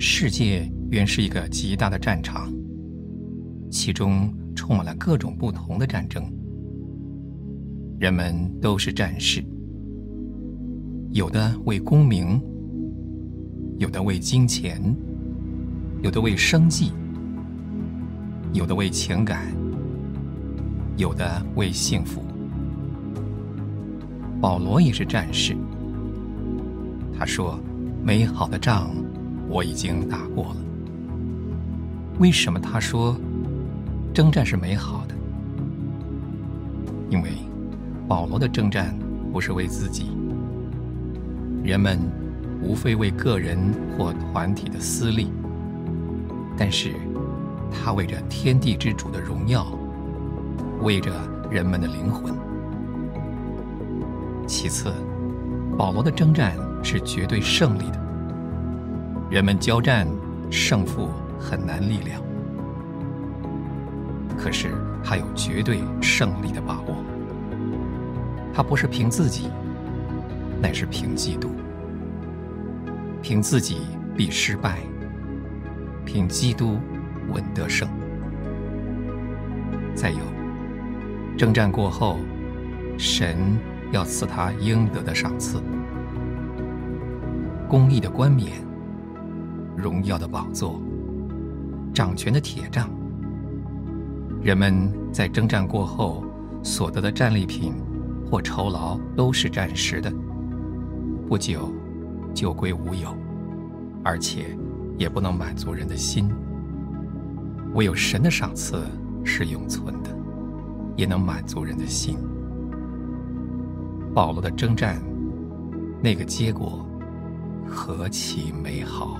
世界原是一个极大的战场，其中充满了各种不同的战争，人们都是战士，有的为功名，有的为金钱，有的为生计，有的为情感，有的为幸福。保罗也是战士，他说：“美好的仗。”我已经打过了。为什么他说征战是美好的？因为保罗的征战不是为自己，人们无非为个人或团体的私利，但是他为着天地之主的荣耀，为着人们的灵魂。其次，保罗的征战是绝对胜利的。人们交战，胜负很难力量，可是他有绝对胜利的把握。他不是凭自己，乃是凭基督。凭自己必失败，凭基督稳得胜。再有，征战过后，神要赐他应得的赏赐，公义的冠冕。荣耀的宝座，掌权的铁杖。人们在征战过后所得的战利品或酬劳都是暂时的，不久就归无有，而且也不能满足人的心。唯有神的赏赐是永存的，也能满足人的心。保罗的征战，那个结果何其美好！